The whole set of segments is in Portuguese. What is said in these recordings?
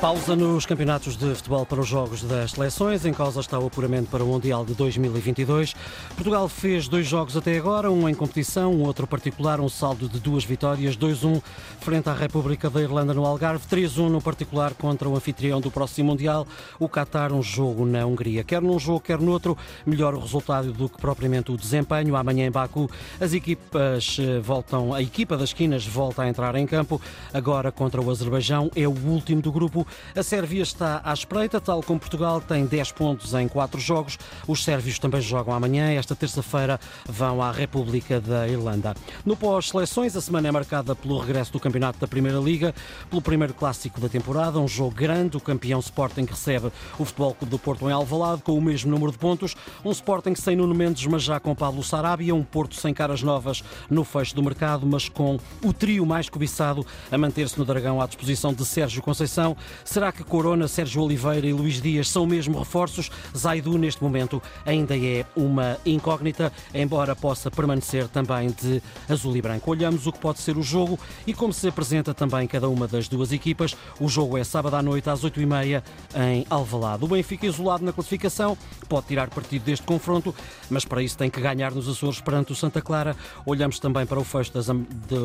Pausa nos campeonatos de futebol para os jogos das seleções. Em causa está o apuramento para o Mundial de 2022. Portugal fez dois jogos até agora, um em competição, um outro particular, um saldo de duas vitórias, 2-1 frente à República da Irlanda no Algarve, 3-1 no particular contra o anfitrião do próximo Mundial, o Qatar, um jogo na Hungria. Quer num jogo, quer no outro, melhor o resultado do que propriamente o desempenho. Amanhã em Baku, as equipas eh, voltam, a equipa das esquinas volta a entrar em campo, agora contra o Azerbaijão, é o último do grupo a Sérvia está à espreita, tal como Portugal tem 10 pontos em 4 jogos. Os sérvios também jogam amanhã. Esta terça-feira vão à República da Irlanda. No pós-seleções, a semana é marcada pelo regresso do campeonato da Primeira Liga, pelo primeiro clássico da temporada, um jogo grande. O campeão Sporting recebe o Futebol Clube do Porto em Alvalade com o mesmo número de pontos. Um Sporting sem Nuno Mendes, mas já com Pablo Sarabia. Um Porto sem caras novas no fecho do mercado, mas com o trio mais cobiçado a manter-se no Dragão à disposição de Sérgio Conceição, Será que Corona, Sérgio Oliveira e Luís Dias são mesmo reforços? Zaidu, neste momento, ainda é uma incógnita, embora possa permanecer também de azul e branco. Olhamos o que pode ser o jogo e como se apresenta também cada uma das duas equipas. O jogo é sábado à noite, às 8h30, em Alvalade. O Benfica, isolado na classificação, pode tirar partido deste confronto, mas para isso tem que ganhar nos Açores perante o Santa Clara. Olhamos também para o fecho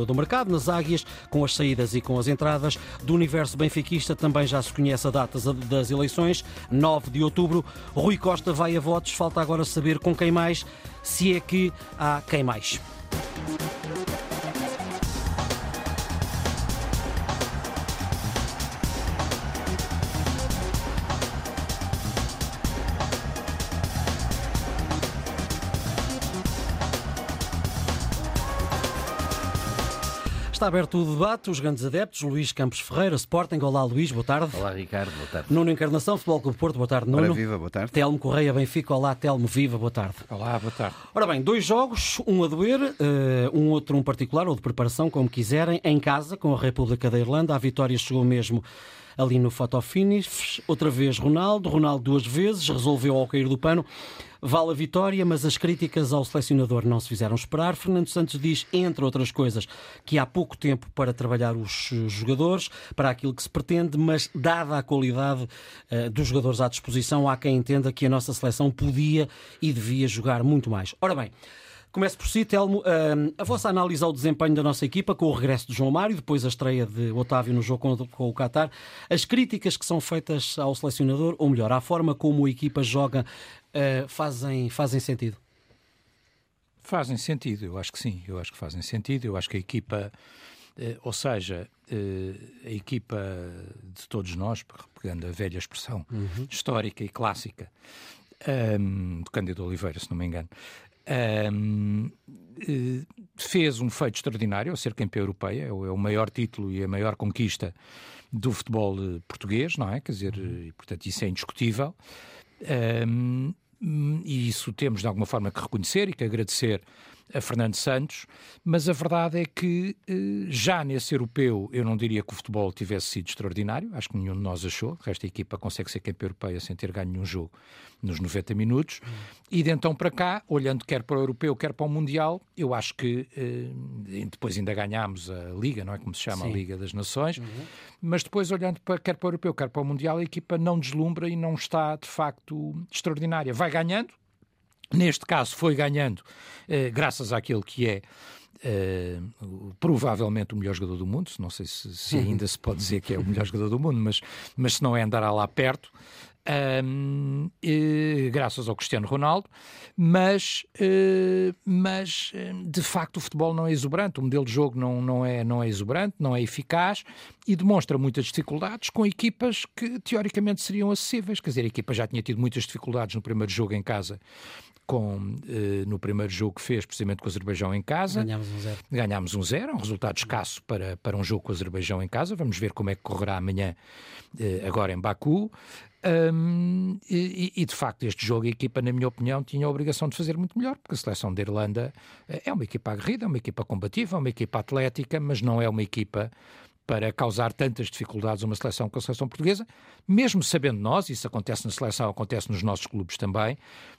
do mercado, nas águias, com as saídas e com as entradas. Do universo benfiquista também também já se conhece a data das eleições, 9 de outubro. Rui Costa vai a votos, falta agora saber com quem mais, se é que há quem mais. Está aberto o debate, os grandes adeptos, Luís Campos Ferreira, Sporting. Olá, Luís, boa tarde. Olá, Ricardo, boa tarde. Nuno Encarnação, Futebol Clube Porto, boa tarde, Nuno. Ora, viva, boa tarde. Telmo Correia, Benfica. Olá, Telmo, viva, boa tarde. Olá, boa tarde. Ora bem, dois jogos, um a doer, eh, um outro um particular, ou de preparação, como quiserem, em casa, com a República da Irlanda. A vitória chegou mesmo ali no fotofinish. Outra vez Ronaldo, Ronaldo duas vezes, resolveu ao cair do pano. Vale a vitória, mas as críticas ao selecionador não se fizeram esperar. Fernando Santos diz, entre outras coisas, que há pouco tempo para trabalhar os jogadores, para aquilo que se pretende, mas dada a qualidade uh, dos jogadores à disposição, há quem entenda que a nossa seleção podia e devia jogar muito mais. Ora bem, Começo por si, Telmo. a vossa análise ao desempenho da nossa equipa com o regresso de João Mário, depois a estreia de Otávio no jogo com, o Qatar, as críticas que são feitas ao selecionador, ou melhor, à forma como a equipa joga, uh, fazem, fazem sentido? Fazem sentido, eu acho que sim, eu acho que fazem sentido. Eu acho que a equipa, uh, ou seja, uh, a equipa de todos nós, pegando a velha expressão uhum. histórica e clássica um, do Cândido Oliveira, se não me engano, um, eh, fez um feito extraordinário ao ser campeão europeia, é, é o maior título e a maior conquista do futebol eh, português, não é? Quer dizer, uhum. e, portanto, isso é indiscutível. Um, e isso temos de alguma forma que reconhecer e que agradecer a Fernando Santos, mas a verdade é que eh, já nesse europeu eu não diria que o futebol tivesse sido extraordinário, acho que nenhum de nós achou, esta equipa consegue ser campeã europeia sem ter ganho nenhum jogo nos 90 minutos, e de então para cá, olhando quer para o europeu, quer para o mundial, eu acho que eh, depois ainda ganhámos a Liga, não é como se chama Sim. a Liga das Nações, uhum. mas depois olhando para, quer para o europeu, quer para o mundial, a equipa não deslumbra e não está de facto extraordinária. Vai ganhando, Neste caso, foi ganhando eh, graças àquele que é Uh, provavelmente o melhor jogador do mundo, não sei se, se, ainda se pode dizer que é o melhor jogador do mundo, mas, mas se não é andará lá perto, um, uh, graças ao Cristiano Ronaldo, mas, uh, mas de facto o futebol não é exuberante, o modelo de jogo não, não, é, não é exuberante, não é eficaz e demonstra muitas dificuldades com equipas que teoricamente seriam acessíveis. Quer dizer, a equipa já tinha tido muitas dificuldades no primeiro jogo em casa com, eh, no primeiro jogo que fez, precisamente com o Azerbaijão em casa. Ganhámos um zero. Ganhámos um zero, um resultado escasso para, para um jogo com o Azerbaijão em casa. Vamos ver como é que correrá amanhã, eh, agora em Baku. Um, e, e, de facto, este jogo, a equipa, na minha opinião, tinha a obrigação de fazer muito melhor, porque a seleção da Irlanda eh, é uma equipa aguerrida, é uma equipa combativa, é uma equipa atlética, mas não é uma equipa para causar tantas dificuldades a uma seleção como a seleção portuguesa, mesmo sabendo nós, isso acontece na seleção, acontece nos nossos clubes também,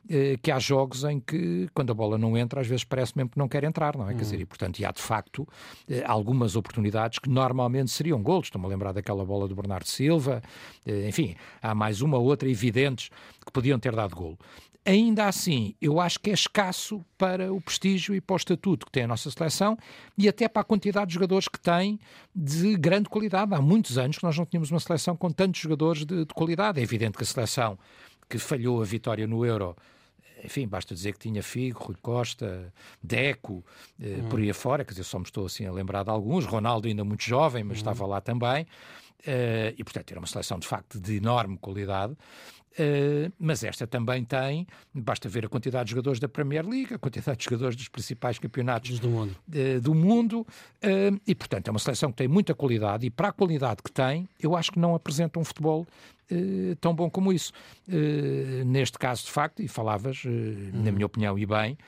eh, que há jogos em que, quando a bola não entra, às vezes parece mesmo que não quer entrar, não é? Quer dizer, e portanto, e há de facto eh, algumas oportunidades que normalmente seriam golos. Estou-me a lembrar daquela bola do Bernardo Silva, eh, enfim, há mais uma ou outra evidentes que podiam ter dado golo ainda assim, eu acho que é escasso para o prestígio e para o estatuto que tem a nossa seleção e até para a quantidade de jogadores que tem de grande qualidade. Há muitos anos que nós não tínhamos uma seleção com tantos jogadores de, de qualidade. É evidente que a seleção que falhou a vitória no Euro enfim, basta dizer que tinha Figo, Rui Costa, Deco, eh, hum. por aí afora, quer dizer, só me estou assim a lembrar de alguns, Ronaldo ainda muito jovem, mas hum. estava lá também, eh, e portanto era uma seleção de facto de enorme qualidade, Uh, mas esta também tem, basta ver a quantidade de jogadores da Premier League, a quantidade de jogadores dos principais campeonatos do mundo, uh, do mundo uh, e, portanto, é uma seleção que tem muita qualidade e, para a qualidade que tem, eu acho que não apresenta um futebol tão bom como isso. neste caso, de facto, e falavas, na minha opinião, e bem,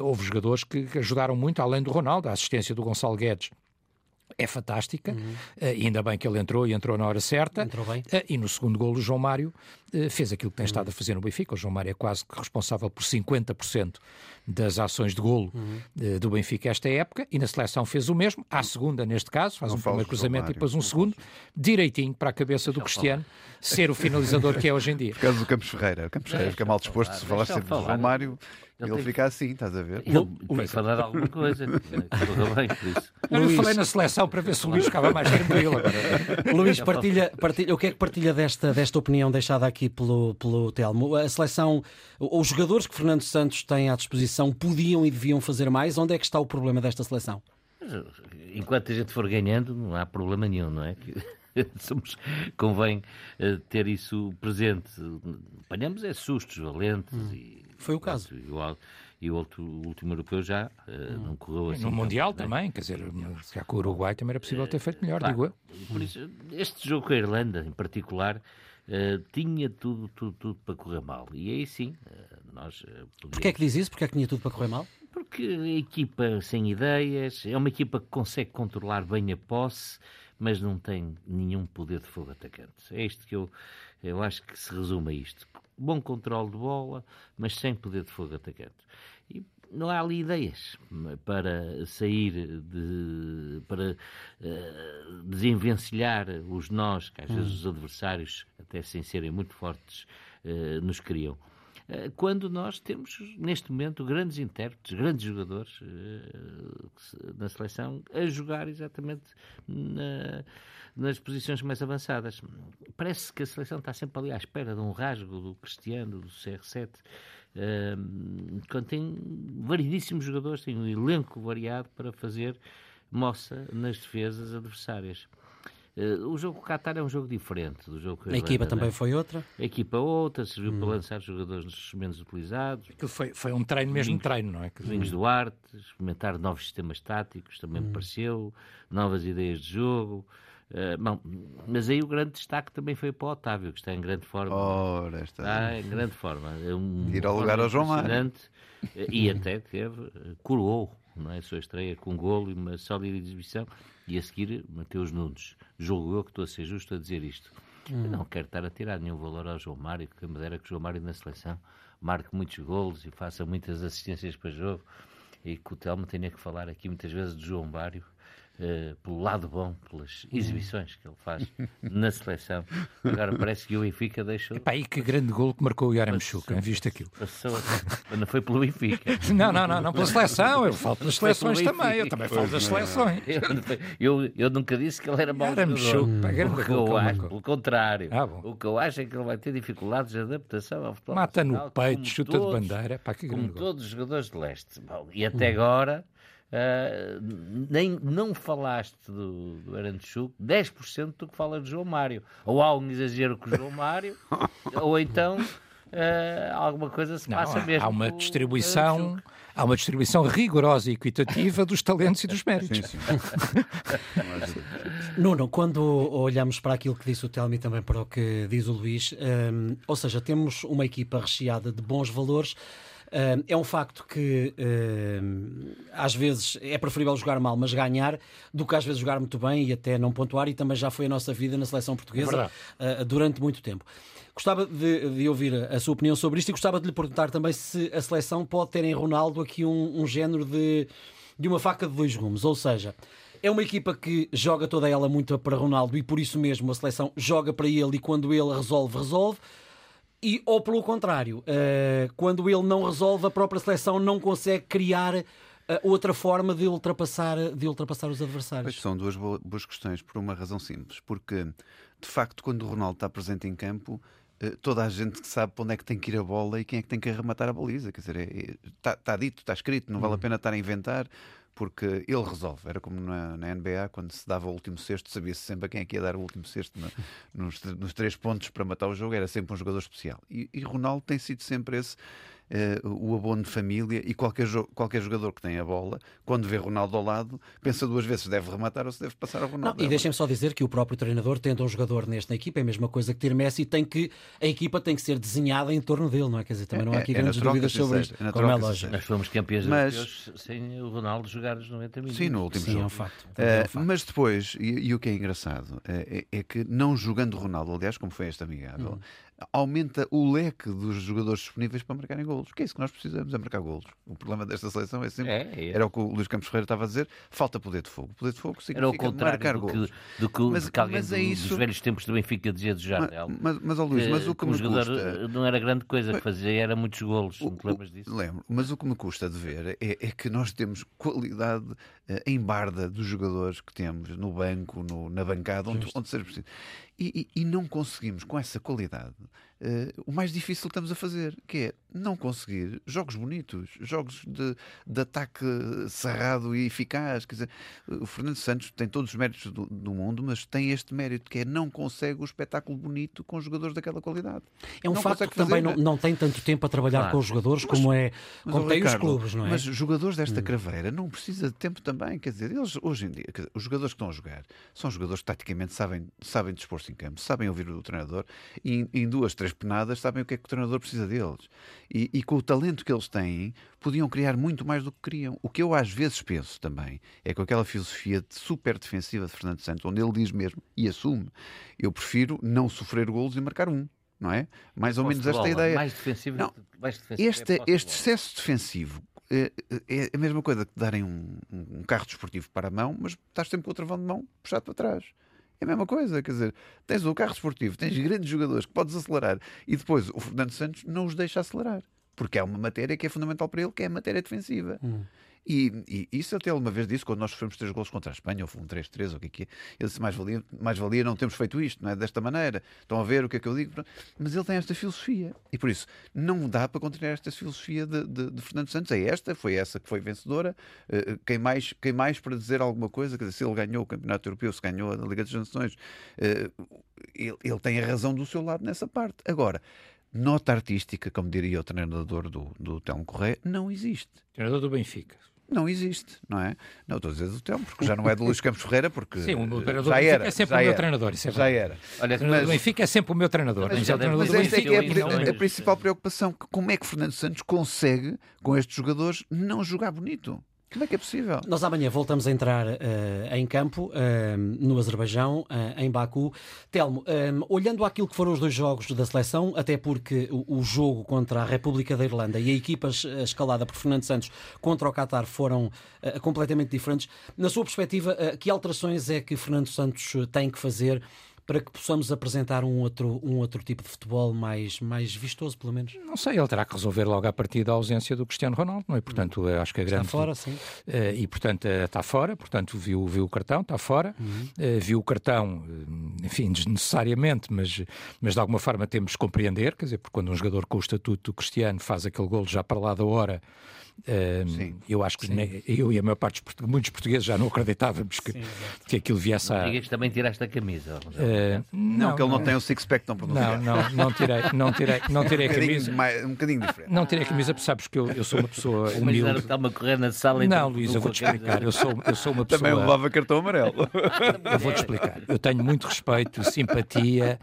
houve jogadores que, que ajudaram muito, além do Ronaldo, a assistência do Gonçalo Guedes é fantástica, uhum. uh, ainda bem que ele entrou e entrou na hora certa. Entrou bem. Uh, e no segundo golo, o João Mário uh, fez aquilo que tem uhum. estado a fazer no Benfica. O João Mário é quase responsável por 50% das ações de golo uhum. do Benfica esta época, e na seleção fez o mesmo. À segunda, neste caso, faz Não um primeiro cruzamento e depois um segundo, direitinho para a cabeça do Cristiano, ser o finalizador que é hoje em dia. Por causa do Campos Ferreira. O Campos Ferreira fica mal disposto se falar sempre do João Mário. Ele, ele fica assim, estás a ver? Ele tem que falar alguma coisa. bem, por isso. Eu Luís... falei na seleção para ver se o Luís ficava mais tranquilo. Luís, partilha, partilha, o que é que partilha desta, desta opinião deixada aqui pelo, pelo Telmo? A seleção, os jogadores que Fernando Santos tem à disposição podiam e deviam fazer mais? Onde é que está o problema desta seleção? Enquanto a gente for ganhando, não há problema nenhum, não é? Somos, convém uh, ter isso presente. Apanhamos é sustos valentes hum. e foi o caso. E o, outro, o último europeu já uh, não correu assim. No Mundial tanto, também, quer dizer, se com o Uruguai também era possível ter feito melhor, digo eu. Por isso, este jogo com a Irlanda, em particular, uh, tinha tudo, tudo, tudo para correr mal. E aí sim, uh, nós. Podíamos... Porquê é que diz isso? Porquê é que tinha tudo para correr mal? Porque a equipa sem ideias, é uma equipa que consegue controlar bem a posse, mas não tem nenhum poder de fogo atacante. É isto que eu, eu acho que se resume a isto bom controle de bola, mas sem poder de fogo atacante. E não há ali ideias para sair de. para uh, desenvencilhar os nós, que às vezes os adversários, até sem serem muito fortes, uh, nos criam quando nós temos, neste momento, grandes intérpretes, grandes jogadores na seleção a jogar exatamente na, nas posições mais avançadas. Parece que a seleção está sempre ali à espera de um rasgo do Cristiano, do CR7, uh, quando tem variedíssimos jogadores, tem um elenco variado para fazer moça nas defesas adversárias. Uh, o jogo com o Qatar é um jogo diferente do jogo A, a equipa também é? foi outra? A equipa outra, serviu hum. para lançar jogadores menos utilizados. Aquilo foi, foi um treino, mesmo Domingos, treino, não é? Domingos Duarte, experimentar novos sistemas táticos, também hum. me pareceu, novas ideias de jogo. Uh, bom, mas aí o grande destaque também foi para o Otávio, que está em grande forma. Ora, está. está em grande forma. É um Ir ao lugar ao João Mário. E até teve, coroou não é? a sua estreia com um golo e uma sólida exibição. E a seguir, Mateus Nunes. Julgo eu que estou a ser justo a dizer isto. Hum. Não quero estar a tirar nenhum valor ao João Mário, que me dera que o João Mário na seleção marque muitos golos e faça muitas assistências para jogo. E que o Telmo tenha que falar aqui muitas vezes do João Mário Uh, pelo lado bom, pelas exibições que ele faz na seleção. Agora parece que o Benfica deixou. Epá, e que grande gol que marcou o Yaramchuk, viste aquilo? Passou, não foi pelo Benfica. Não, não, não, não pela seleção, eu falo pelas seleções também, eu também falo das seleções. Eu, eu, eu, nunca disse que ele era mau Yaramchuk, pá, grande gol. Acho, pelo contrário, ah, o que eu acho é que ele vai ter dificuldades de adaptação ao futebol. Mata no peito, chuta todos, de bandeira, pá, que grande como gol. todos os jogadores de leste. Bom, e até hum. agora Uh, nem, não falaste do, do Aranchuk 10% do que fala de João Mário. Ou há um exagero com o João Mário, ou então uh, alguma coisa se passa não, mesmo. Há uma distribuição. Há uma distribuição rigorosa e equitativa dos talentos e dos méritos. Sim, sim. Nuno, quando olhamos para aquilo que disse o Telmo e também para o que diz o Luís, um, ou seja, temos uma equipa recheada de bons valores, Uh, é um facto que uh, às vezes é preferível jogar mal, mas ganhar, do que às vezes jogar muito bem e até não pontuar, e também já foi a nossa vida na seleção portuguesa é durante muito tempo. Gostava de, de, ouvir a sua opinião sobre isto e gostava de lhe perguntar também se a seleção pode ter em Ronaldo aqui um, um género de, de uma faca de dois gumes, ou seja, é uma equipa que joga toda ela muito para Ronaldo e por isso mesmo a seleção joga para ele e quando ele resolve, resolve. E, ou pelo contrário, uh, quando ele não resolve, a própria seleção não consegue criar uh, outra forma de ultrapassar, de ultrapassar os adversários. Pois são duas boas questões, por uma razão simples. Porque, de facto, quando o Ronaldo está presente em campo, eh, toda a gente sabe para onde é que tem que ir a bola e quem é que tem que arrematar a baliza. Quer dizer, está é, é, tá, tá dito, está escrito, não vale a uhum. pena estar a inventar, porque ele resolve. Era como na, na NBA, quando se dava o último sexto, sabia-se sempre a quem é que ia dar o último sexto no, nos, nos, três pontos para matar o jogo, era sempre um jogador especial. E, e Ronaldo tem sido sempre esse o abono de família e qualquer, qualquer jogador que tem a bola, quando vê Ronaldo ao lado, pensa duas vezes se deve rematar ou se deve passar a Ronaldo. Não, e deixem-me só dizer que o próprio treinador, tendo um jogador nesta equipa, é a mesma coisa que ter Messi, tem que, a equipa tem que ser desenhada em torno dele, não é? Quer dizer, também não há aqui é, é grandes dúvidas sobre isto, é como é lógico. Nós fomos campeões mas... sem o Ronaldo jogar os 90 minutos. Sim, no último Sim, jogo. É um facto. Uh, é um facto. Mas depois, e, e, o que é engraçado, é, é, que não jogando Ronaldo, aliás, como foi esta amigável, hum aumenta o leque dos jogadores disponíveis para marcarem golos. Que é isso que nós precisamos, é marcar golos. O problema desta seleção é sempre, é, é. era o que o Luís Campos Ferreira estava a dizer, falta poder de fogo. Poder de fogo significa marcar do golos. Que, do que, mas, que alguém mas é isso... dos velhos tempos do Benfica dizia do Jardel. Mas, mas, mas, oh, Luís, mas o que, que me jogador custa... não era grande coisa que fazia, era muitos golos. O, não te lembras disso? Lembro, mas o que me custa de ver é, é que nós temos qualidade uh, em barda dos jogadores que temos no banco, no, na bancada, onde, onde seja preciso. E, e, não conseguimos, com essa qualidade, uh, o mais difícil que estamos a fazer, que é não conseguir jogos bonitos, jogos de, de ataque cerrado e eficaz. Quer dizer, o Fernando Santos tem todos os méritos do, do, mundo, mas tem este mérito que é não consegue o espetáculo bonito com jogadores daquela qualidade. É um não facto que também não, não, tem tanto tempo a trabalhar claro. com os jogadores mas, como é como tem Ricardo, os clubes, não é? Mas jogadores desta hum. craveira não precisa de tempo também. Quer dizer, eles hoje em dia, dizer, os jogadores que estão a jogar são jogadores que taticamente sabem, sabem dispor-se em campo, sabem ouvir o treinador e em duas, três penadas sabem o que é que o treinador precisa deles e, e, com o talento que eles têm, podiam criar muito mais do que queriam. O que eu às vezes penso também é com aquela filosofia de super defensiva de Fernando Santos, onde ele diz mesmo e assume: eu prefiro não sofrer golos e marcar um. Não é? Mais ou menos esta bola, ideia. Mais defensivo, não, mais defensivo este, é este excesso defensivo é, é, a mesma coisa que darem um, um, carro desportivo para a mão, mas estás sempre com o travão de mão puxado para trás. É a mesma coisa, quer dizer, tens o carro esportivo, tens grandes jogadores que podes acelerar e depois o Fernando Santos não os deixa acelerar. Porque há uma matéria que é fundamental para ele, que é a matéria defensiva. Hum. E, e, isso até uma vez disse, quando nós sofremos três gols contra a Espanha, ou um 3-3, ou o que é que é, ele disse, mais valia, mais valia não termos feito isto, não é? Desta maneira. Estão a ver o que é que eu digo? Mas ele tem esta filosofia. E por isso, não dá para continuar esta filosofia de, de, de Fernando Santos. É esta, foi essa que foi vencedora. Uh, quem, mais, quem mais para dizer alguma coisa? Quer dizer, se ele ganhou o Campeonato Europeu, se ganhou a Liga das Nações, uh, ele, ele tem a razão do seu lado nessa parte. Agora, nota artística, como diria o treinador do, do Telmo Correia, não existe. Treinador do Benfica não existe, não é? Não, estou a dizer do tempo, porque já não é do Luís Campos Ferreira, porque Sim, o meu treinador já era, é sempre o meu era, treinador. Isso é já era. Olha, o treinador mas, do Benfica é sempre o meu treinador. Mas, mas, é mas esta é, é a, a, principal preocupação, como é que Fernando Santos consegue, com estes jogadores, não jogar bonito? Como é que é possível? Nós amanhã voltamos a entrar uh, em campo, uh, no Azerbaijão, uh, em Baku. Telmo, olhando aquilo que foram os dois jogos da seleção, até porque o, o, jogo contra a República da Irlanda e a equipa escalada por Fernando Santos contra o Qatar foram completamente diferentes, na sua perspectiva, que alterações é que Fernando Santos tem que fazer para que possamos apresentar um outro, um outro tipo de futebol mais, mais vistoso, pelo menos? Não sei, ele terá que resolver logo a partir da ausência do Cristiano Ronaldo, não é? Portanto, hum. acho que a grande... Está fora, sim. Uh, e, portanto, uh, está fora, portanto, viu, viu o cartão, está fora. Uhum. Uh, viu o cartão, enfim, desnecessariamente, mas, mas de alguma forma temos que compreender, quer dizer, porque quando um jogador com o estatuto do Cristiano faz aquele golo já para lá da hora Uh, eu acho que ne, eu e a maior parte dos muitos portugueses já não acreditávamos que, Sim, que aquilo viesse a. Diga que também tiraste a camisa. Uh, não, não, que ele não, não tem o six-pack pronunciado. Não, não, não tirei, não tirei, não tirei um a camisa. Mais, um bocadinho diferente. Não tirei a camisa, porque sabes que eu, eu sou uma pessoa humilde. Mas está-me a correr na sala e Não, Luís, eu vou-te explicar. Eu sou, eu sou uma pessoa. Também levava cartão amarelo. Eu vou-te explicar. Eu tenho muito respeito, simpatia,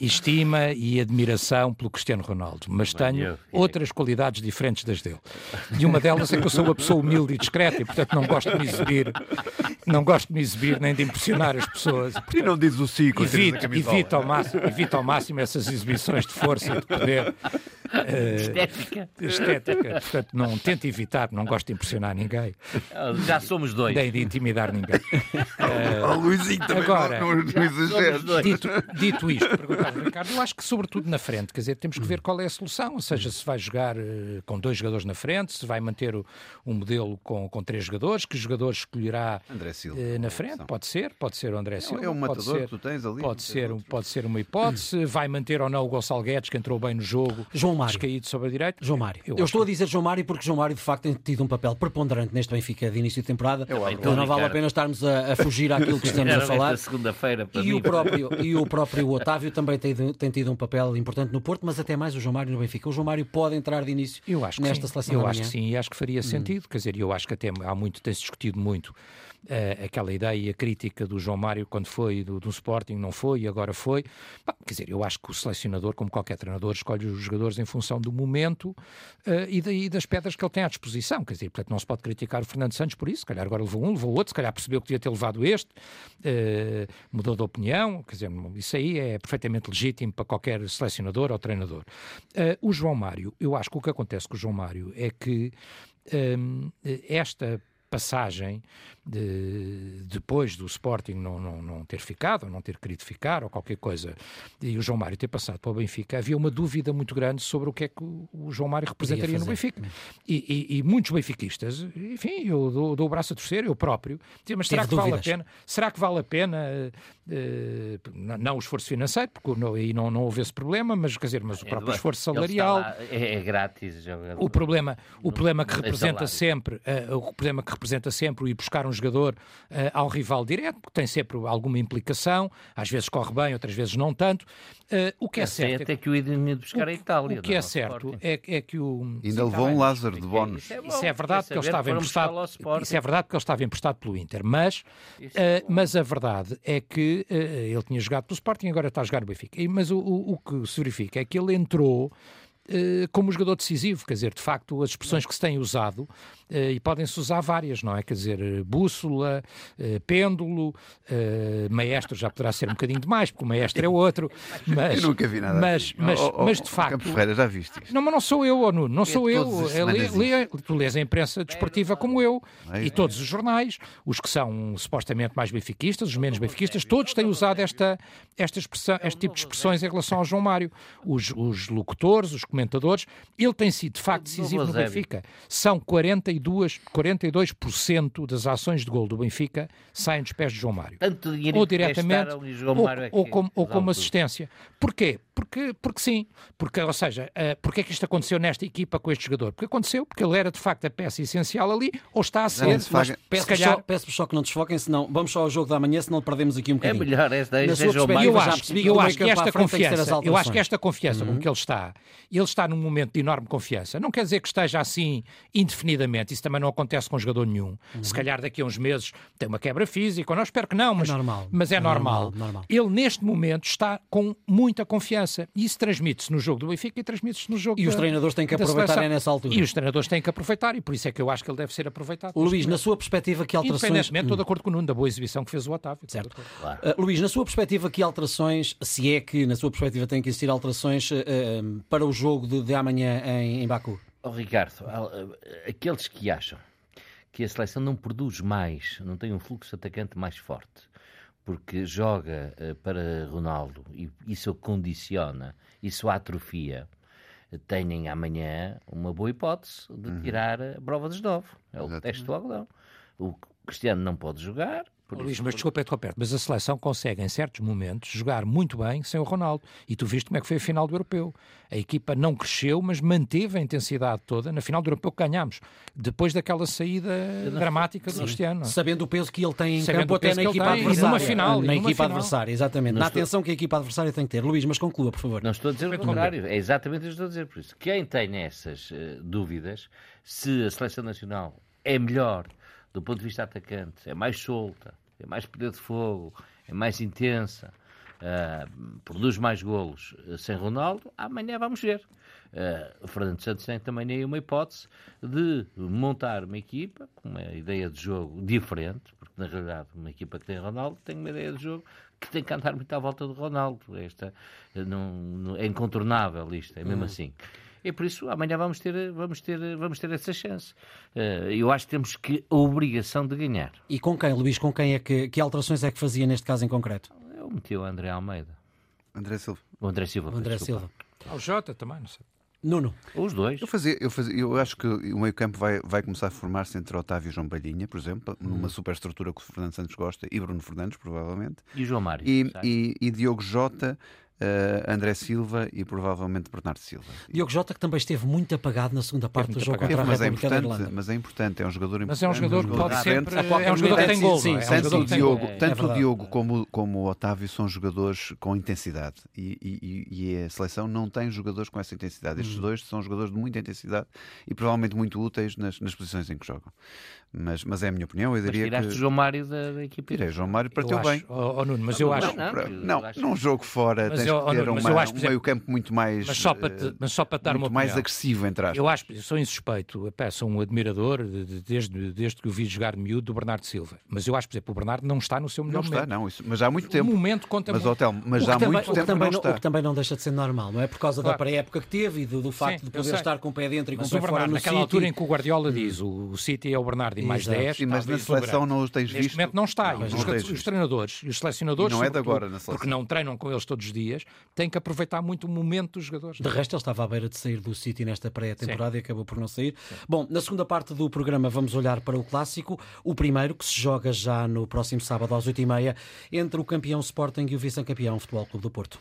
estima e admiração pelo Cristiano Ronaldo, mas tenho outras qualidades diferentes das dele. E uma delas é que eu sou uma pessoa humilde e discreta e, portanto, não gosto de me exibir, não gosto de me exibir nem de impressionar as pessoas. Portanto, e não diz o Cico, evito, evito, ao máximo, evito ao máximo essas exibições de força e de poder. Uh, estética. Estética. Portanto, não tento evitar, não gosto de impressionar ninguém. Já somos dois. Nem de intimidar ninguém. Uh, o Luizinho também agora, não, não, não dito, dito isto, Ricardo, eu acho que sobretudo na frente, quer dizer, temos que ver qual é a solução, ou seja, se vai jogar uh, com dois jogadores na frente, se vai manter o, um modelo com, com três jogadores, que jogadores escolherá uh, na frente, pode ser, pode ser o André Silva. É um matador ser, que tu tens ali. Pode ser, pode ser uma hipótese, vai manter ou não o Gonçalo Guedes, que entrou bem no jogo, João Mário. descaído sobre a direita. João Mário. Eu, eu estou que... a dizer João Mário porque João Mário de facto tem tido um papel preponderante neste Benfica de início de temporada, então não vale a pena estarmos a, a fugir àquilo que estamos a falar. segunda-feira e, mim, o próprio, e o próprio Otávio também tem, tem tido um papel importante no Porto, mas até mais o João Mário no Benfica. O João Mário pode entrar de início eu acho nesta sim. seleção Eu acho que sim, e acho que faria hum. sentido. Quer dizer, eu acho que até há muito, tem-se discutido muito uh, aquela ideia crítica do João Mário quando foi do, do Sporting, não foi e agora foi. Bah, quer dizer, eu acho que o selecionador, como qualquer treinador, escolhe os jogadores em função do momento uh, e, e, das pedras que ele tem à disposição. Quer dizer, portanto, não se pode criticar o Fernando Santos por isso. Se calhar agora levou um, levou outro, se calhar percebeu que devia ter levado este, uh, mudou de opinião. Quer dizer, isso aí é perfeitamente legítimo para qualquer selecionador ou treinador. o João Mário, eu acho que o que acontece com o João Mário é que esta passagem de, depois do Sporting não, não, não ter ficado, ou não ter querido ficar, ou qualquer coisa, e o João Mário ter passado para o Benfica, havia uma dúvida muito grande sobre o que é que o, João Mário representaria no Benfica. E, e, e, muitos benfiquistas, enfim, eu dou, dou, o braço a torcer, eu próprio, mas será que vale a pena? Será que vale a pena, uh, não o esforço financeiro, porque não, aí não, não houve esse problema, mas quer dizer, mas o é próprio esforço salarial. Lá, é, é, grátis. O problema, o problema que representa sempre, uh, o problema que representa sempre o ir buscar um jogador uh, ao rival direto, porque tem sempre alguma implicação, às vezes corre bem, outras vezes não tanto. Uh, o que é, é certo. até que o ido buscar o, a Itália. O que é certo é, é, que o. Ainda levou um Lázaro de bónus. Isso é, isso é verdade que ele estava emprestado. Isso é verdade que ele estava emprestado pelo Inter, mas, uh, mas a verdade é que ele tinha jogado pelo Sporting e agora está a jogar no Benfica. Mas o, o, o que se verifica é que ele entrou como jogador decisivo, quer dizer, de facto, as expressões que se têm usado uh, e podem-se usar várias, não é? Quer dizer, eh, bússola, pêndulo, maestro já poderá ser um bocadinho demais, porque o maestro é outro. Mas, eu nunca vi nada. Mas, assim. mas, oh, oh, mas de facto. Campo Ferreira, já viste isto? Não, mas não sou eu, oh, Nuno, não sou eu. Lê, lê, tu lês a imprensa desportiva como eu é, e todos os jornais, os que são supostamente mais benfiquistas, os menos benfiquistas, todos têm usado esta, esta expressão, este tipo de expressões em relação ao João Mário. Os, os locutores, os comentadores, ele tem sido de facto decisivo no Benfica. São 42 42%, 42 das ações de gol do Benfica saem dos pés de João Mário. Tanto dinheiro ou diretamente, ou, é ou, como, ou como assistência. Porquê? Porque, porque sim. Porque, ou seja, uh, porque é que isto aconteceu nesta equipa com este jogador? Porque aconteceu, porque ele era de facto a peça essencial ali, ou está a ser. Mas, peço, calhar... só, peço só que não desfoquem, senão vamos só ao jogo da manhã, senão perdemos aqui um é bocadinho. É melhor esta, esta João Mário. Eu acho, eu acho que esta confiança, eu acho que esta confiança uhum. com que ele está, ele está num momento de enorme confiança. Não quer dizer que esteja assim indefinidamente, isso também não acontece com jogador nenhum. Uhum. Se calhar daqui a uns meses tem uma quebra física, ou não espero que não, mas é normal. Mas é, é normal. normal. normal. Ele neste momento está com muita confiança e isso transmite-se no jogo do Benfica e transmite-se no jogo E os treinadores têm que aproveitar nessa altura. E os treinadores têm que aproveitar e por isso é que eu acho que ele deve ser aproveitado. Luís, na sua perspectiva, que alterações... Independentemente, estou de acordo com o Nuno, da boa exibição que fez o Otávio. Certo. Claro. Uh, Luís, na sua perspectiva, que alterações, se é que na sua perspectiva tem que existir alterações uh, para o jogo de, de amanhã em, em Baku? Oh, Ricardo, aqueles que acham que a seleção não produz mais, não tem um fluxo atacante mais forte, porque joga uh, para Ronaldo e isso condiciona, isso atrofia, têm amanhã uma boa hipótese de uhum. tirar a prova dos nove. É o teste do algodão. O Cristiano não pode jogar, Por Luís, isso, mas desculpa interromper mas a seleção consegue, em certos momentos, jogar muito bem sem o Ronaldo. E tu viste como é que foi a final do Europeu. A equipa não cresceu, mas manteve a intensidade toda. Na final do Europeu que ganhámos, depois daquela saída dramática do Cristiano. Sabendo o peso que ele tem em Sabendo campo até na equipa adversária. E numa final. Na equipa final. adversária, exatamente. Não na estou... atenção que a equipa adversária tem que ter. Luís, mas conclua, por favor. Não estou a dizer o contrário. É exatamente o que estou a dizer. Por isso, quem tem essas uh, dúvidas, se a seleção nacional é melhor do ponto de vista atacante, é mais solta, tem mais poder de fogo, é mais intensa, uh, produz mais golos uh, sem Ronaldo, amanhã vamos ver. Uh, o Fernando Santos tem também aí uma hipótese de montar uma equipa com uma ideia de jogo diferente, porque na realidade uma equipa que tem Ronaldo tem uma ideia de jogo que tem que andar muito à volta de Ronaldo. Esta, não, não, é incontornável isto, é mesmo hum. assim e por isso amanhã vamos ter, vamos ter, vamos ter essa chance. Eh, eu acho que temos que a obrigação de ganhar. E com quem, Luís? Com quem é que, que alterações é que fazia neste caso em concreto? Eu meti o André Almeida. André Silva. O André Silva. O André Silva. Ao Jota também, não sei. Nuno. Os dois. Eu, fazia, eu, fazia, eu acho que o meio campo vai, vai começar a formar-se entre Otávio e João Palhinha, por exemplo, hum. numa superestrutura que o Fernando Santos gosta, e Bruno Fernandes, provavelmente. E João Mário. E, e, e Diogo Jota uh, André Silva e provavelmente Bernardo Silva. Diogo Jota, que também esteve muito apagado na segunda parte do jogo contra a mas é importante, Mas é importante, é um jogador importante. Mas é um jogador que pode sempre... É um jogador que tem gol. Sim, é? tanto o Diogo, tanto o Diogo como, como o Otávio são jogadores com intensidade e, e, e, a seleção não tem jogadores com essa intensidade. Estes hum. dois são jogadores de muita intensidade e provavelmente muito úteis nas, nas posições em que jogam. Mas, mas é a minha opinião. Eu diria mas que. João Mário da, da equipe. Tirei João Mário para teu bem. Oh, oh, Nuno, mas eu acho. Não, não, não, num jogo fora mas tens eu, que ter oh, uma, acho, um meio-campo muito mais. Mas só para, te, mas só para dar muito uma mais agressivo, entre aspas. Eu acho, eu sou insuspeito, sou um admirador de, desde, desde que o vi jogar miúdo do Bernardo Silva. Mas eu acho, por exemplo, o Bernardo não está no seu melhor não momento. Está, não, isso, mas há muito tempo. O momento conta mas, muito. Hotel, mas há também, muito tempo também não, está. O que também não deixa de ser normal, não é? Por causa claro. da pré-época que teve e do, do facto de poder estar com o pé dentro e com o pé fora no Naquela altura em que o Guardiola diz o City é o Bernardo e mais 10. Mas na seleção não os tens visto. Neste momento não está. Não, os, os, os, treinadores e os selecionadores, e não é de agora na seleção. porque não treinam com eles todos os dias, têm que aproveitar muito o momento dos jogadores. De resto, ele estava à beira de sair do City nesta pré-temporada e acabou por não sair. Sim. Bom, na segunda parte do programa vamos olhar para o clássico, o primeiro que se joga já no próximo sábado às 8h30 entre o campeão Sporting e o vice-campeão Futebol Clube do Porto.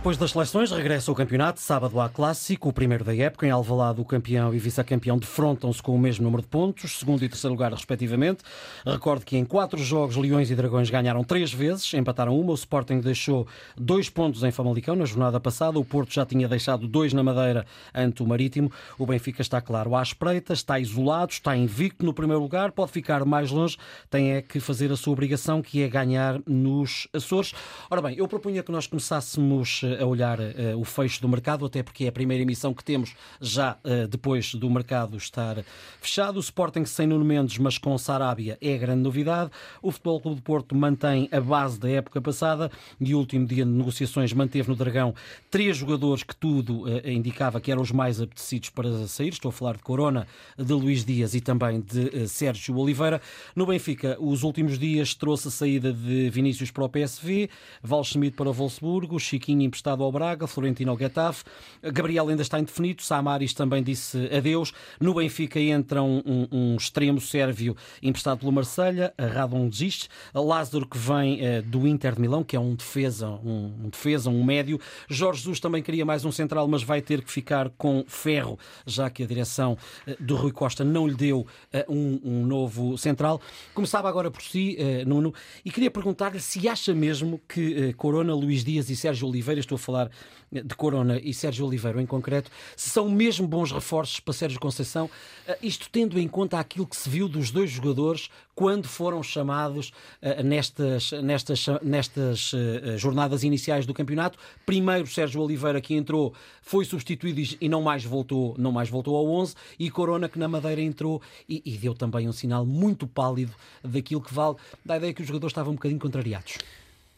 Depois das seleções, regressa o campeonato. Sábado há clássico, o primeiro da época. Em Alvalade, o campeão e vice-campeão defrontam-se com o mesmo número de pontos, segundo e terceiro lugar, respectivamente. Recordo que em quatro jogos, Leões e Dragões ganharam três vezes, empataram uma. O Sporting deixou dois pontos em Famalicão na jornada passada. O Porto já tinha deixado dois na Madeira ante o Marítimo. O Benfica está, claro, à espreita, está isolado, está invicto no primeiro lugar, pode ficar mais longe. Tem é que fazer a sua obrigação, que é ganhar nos Açores. Ora bem, eu propunha que nós começássemos a olhar uh, o fecho do mercado, até porque é a primeira emissão que temos já uh, depois do mercado estar fechado. O Sporting sem Nuno Mendes, mas com Sarabia, é a grande novidade. O Futebol Clube de Porto mantém a base da época passada e o último dia de negociações manteve no Dragão três jogadores que tudo uh, indicava que eram os mais apetecidos para sair. Estou a falar de Corona, de Luís Dias e também de Sérgio Oliveira. No Benfica, os últimos dias trouxe a saída de Vinícius para o PSV, Val Schmidt para o Wolfsburgo, Chiquinho ao Braga, Florentino ao Getafe. Gabriel ainda está indefinido, Samaris também disse adeus. No Benfica entra um, um, um extremo sérvio emprestado pelo Marselha, Radon Dzic. Lázaro que vem uh, do Inter de Milão, que é um defesa, um, um, defesa, um médio. Jorge Jesus também queria mais um central, mas vai ter que ficar com Ferro, já que a direção uh, do Rui Costa não lhe deu uh, um, novo central. Começava agora por si, Nuno, e queria perguntar-lhe se acha mesmo que Corona, Luís Dias e Sérgio Oliveira, estou a falar de Corona e Sérgio Oliveira em concreto, se são mesmo bons reforços para Sérgio Conceição, eh, isto tendo em conta aquilo que se viu dos dois jogadores quando foram chamados eh, nestas, nestas, nestas eh, jornadas iniciais do campeonato. Primeiro Sérgio Oliveira que entrou, foi substituído e não mais voltou, não mais voltou ao 11 e Corona que na Madeira entrou e, e deu também um sinal muito pálido daquilo que vale, da ideia que os jogadores estavam um bocadinho contrariados.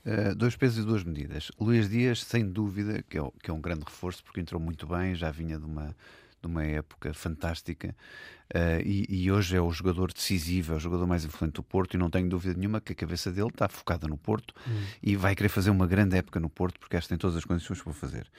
Uh, dois pesos e duas medidas. Luís Dias, sem dúvida, que é, que é, um grande reforço, porque entrou muito bem, já vinha de uma, de uma época fantástica. Uh, e, e, hoje é o jogador decisivo, é o jogador mais influente do Porto, e não tenho dúvida nenhuma que a cabeça dele está focada no Porto hum. e vai querer fazer uma grande época no Porto, porque esta tem todas as condições para fazer.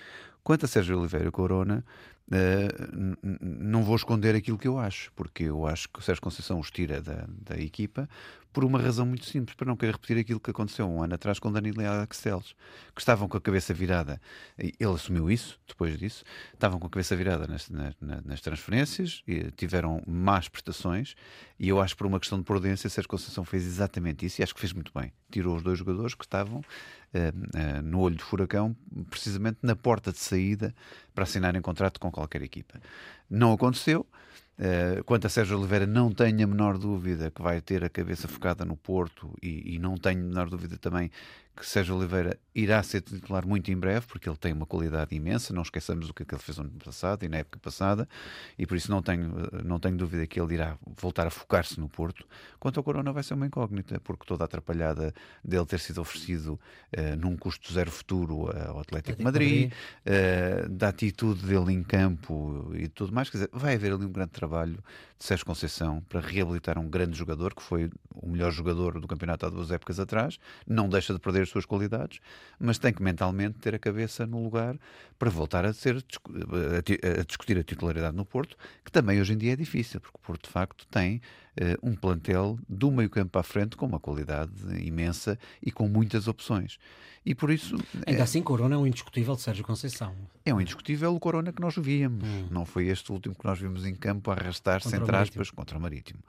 Quanto a Sérgio Oliveira Corona, uh, não vou esconder aquilo que eu acho, porque eu acho que o Sérgio Conceição os tira da, da equipa por uma razão muito simples, para não querer repetir aquilo que aconteceu um ano atrás com Danilo e Axeles, que estavam com a cabeça virada, ele assumiu isso depois disso, estavam com a cabeça virada nas, nas, nas transferências, e tiveram más prestações, e eu acho que por uma questão de prudência, Sérgio Conceição fez exatamente isso, e acho que fez muito bem. Tirou os dois jogadores que estavam uh, uh, no olho do furacão, precisamente na porta de saída para assinarem contrato com qualquer equipa. Não aconteceu. Uh, quanto a Sérgio Oliveira, não tenho a menor dúvida que vai ter a cabeça focada no Porto e, e não tenho a menor dúvida também que Sérgio Oliveira irá ser titular muito em breve, porque ele tem uma qualidade imensa, não esqueçamos o que ele fez no ano passado e na época passada, e por isso não tenho, não tenho dúvida que ele irá voltar a focar-se no Porto. Quanto ao Corona vai ser uma incógnita, porque toda a atrapalhada dele ter sido oferecido uh, num custo zero futuro ao Atlético de Madrid, Madrid. Uh, da atitude dele em campo e tudo mais, quer dizer, vai haver ali um grande trabalho de Sérgio Conceição para reabilitar um grande jogador, que foi o melhor jogador do campeonato há duas épocas atrás, não deixa de perder as suas qualidades, mas tem que mentalmente ter a cabeça no lugar para voltar a, ser, a discutir a titularidade no Porto, que também hoje em dia é difícil, porque o Porto de facto tem um plantel do meio campo a frente com uma qualidade imensa e com muitas opções. E por isso. Ainda é, assim, Corona é um indiscutível de Sérgio Conceição. É um indiscutível o Corona que nós víamos. Hum. Não foi este o último que nós vimos em campo arrastar-se, entre aspas, contra o Marítimo.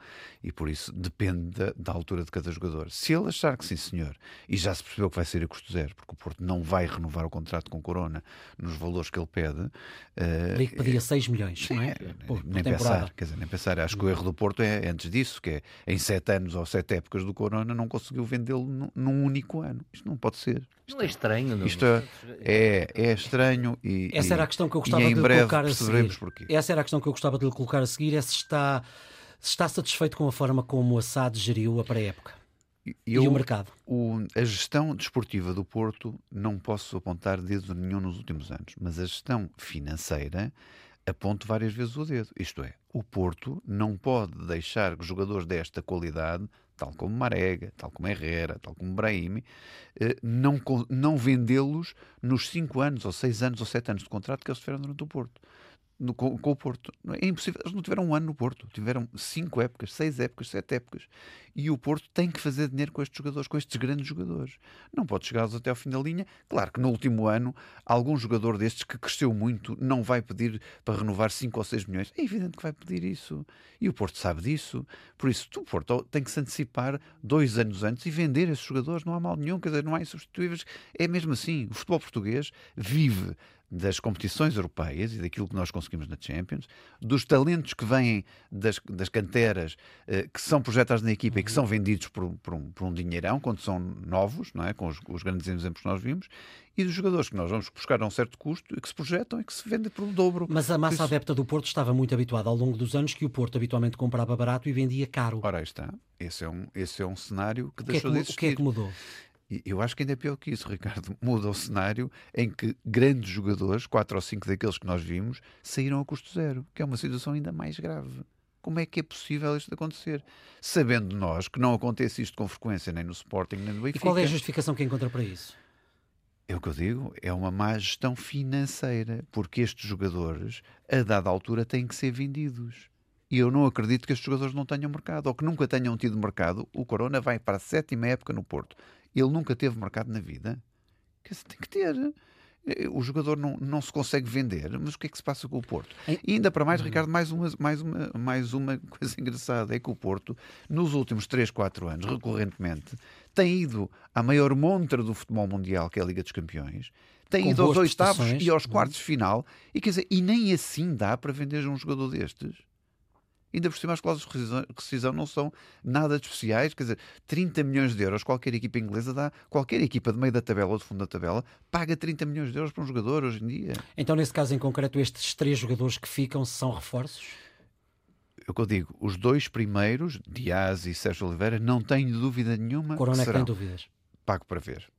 E por isso depende da, da, altura de cada jogador. Se ele achar que sim, senhor, e já se percebeu que vai ser a custo zero, porque o Porto não vai renovar o contrato com Corona nos valores que ele pede. Uh, que pedia 6 milhões, sim, não é? Por, nem por pensar, quer dizer, nem pensar. Acho que o erro do Porto é antes disso, que é em sete anos ou sete épocas do Corona não conseguiu vendê-lo num único ano. Isto não pode ser. Isto não é estranho, não? Isto é, é estranho e essa era a questão que eu gostava de colocar a seguir. Porquê. Essa era a questão que eu gostava de lhe colocar a seguir, é se está, se está satisfeito com a forma como o Assad geriu a pré-época. e o mercado? O, a gestão desportiva do Porto não posso apontar dedo nenhum nos últimos anos, mas a gestão financeira aponto várias vezes o dedo. Isto é, o Porto não pode deixar que jogadores desta qualidade, tal como Marega, tal como Herrera, tal como Brahimi, eh, não, não vendê-los nos 5 anos, ou 6 anos, ou 7 anos de contrato que eles tiveram durante o Porto no, com, com, o Porto. É impossível. Eles não tiveram um ano no Porto, tiveram cinco épocas, seis épocas, sete épocas. E o Porto tem que fazer dinheiro com estes jogadores, com estes grandes jogadores. Não pode chegá-los até ao fim da linha. Claro que no último ano, algum jogador destes que cresceu muito não vai pedir para renovar 5 ou 6 milhões. É evidente que vai pedir isso. E o Porto sabe disso. Por isso, o Porto tem que se antecipar dois anos antes e vender esses jogadores. Não há mal nenhum, quer dizer, não há insubstituíveis. É mesmo assim. O futebol português vive das competições europeias e daquilo que nós conseguimos na Champions, dos talentos que vêm das, das canteras eh, que são projetados na equipa uhum. e que são vendidos por, por, um, por um dinheirão quando são novos, não é? com os, os, grandes exemplos que nós vimos, e dos jogadores que nós vamos buscar a um certo custo e que se projetam e que se vendem por um dobro. Mas a massa isso... adepta do Porto estava muito habituada ao longo dos anos que o Porto habitualmente comprava barato e vendia caro. Ora, aí está. Esse é um, esse é um cenário que o deixou que é que, de existir. O que é que mudou? Eu acho que ainda é pior que isso, Ricardo. Muda o cenário em que grandes jogadores, quatro ou cinco daqueles que nós vimos, saíram a custo zero, que é uma situação ainda mais grave. Como é que é possível isto acontecer? Sabendo nós que não acontece isto com frequência nem no Sporting nem no Benfica. E qual é a justificação que encontra para isso? É o que eu digo, é uma má gestão financeira, porque estes jogadores, a dada altura, têm que ser vendidos. E eu não acredito que estes jogadores não tenham mercado, ou que nunca tenham tido mercado. O Corona vai para a sétima época no Porto ele nunca teve mercado na vida. Dizer, tem que ter. O jogador não, não se consegue vender, mas o que é que se passa com o Porto? E ainda para mais, Ricardo, mais uma, mais, uma, mais uma coisa engraçada é que o Porto, nos últimos 3, 4 anos, recorrentemente, tem ido à maior montra do futebol mundial, que é a Liga dos Campeões, tem ido aos oitavos e aos quartos de final, e quer dizer, e nem assim dá para vender um jogador destes. Ainda por cima, as cláusulas de rescisão não são nada de especiais. Quer dizer, 30 milhões de euros, qualquer equipa inglesa dá, qualquer equipa de meio da tabela ou de fundo da tabela, paga 30 milhões de euros para um jogador hoje em dia. Então, nesse caso em concreto, estes três jogadores que ficam são reforços? É o que eu digo, os dois primeiros, Dias e Sérgio Oliveira, não tenho dúvida nenhuma. Corona que tem dúvidas. Pago para ver.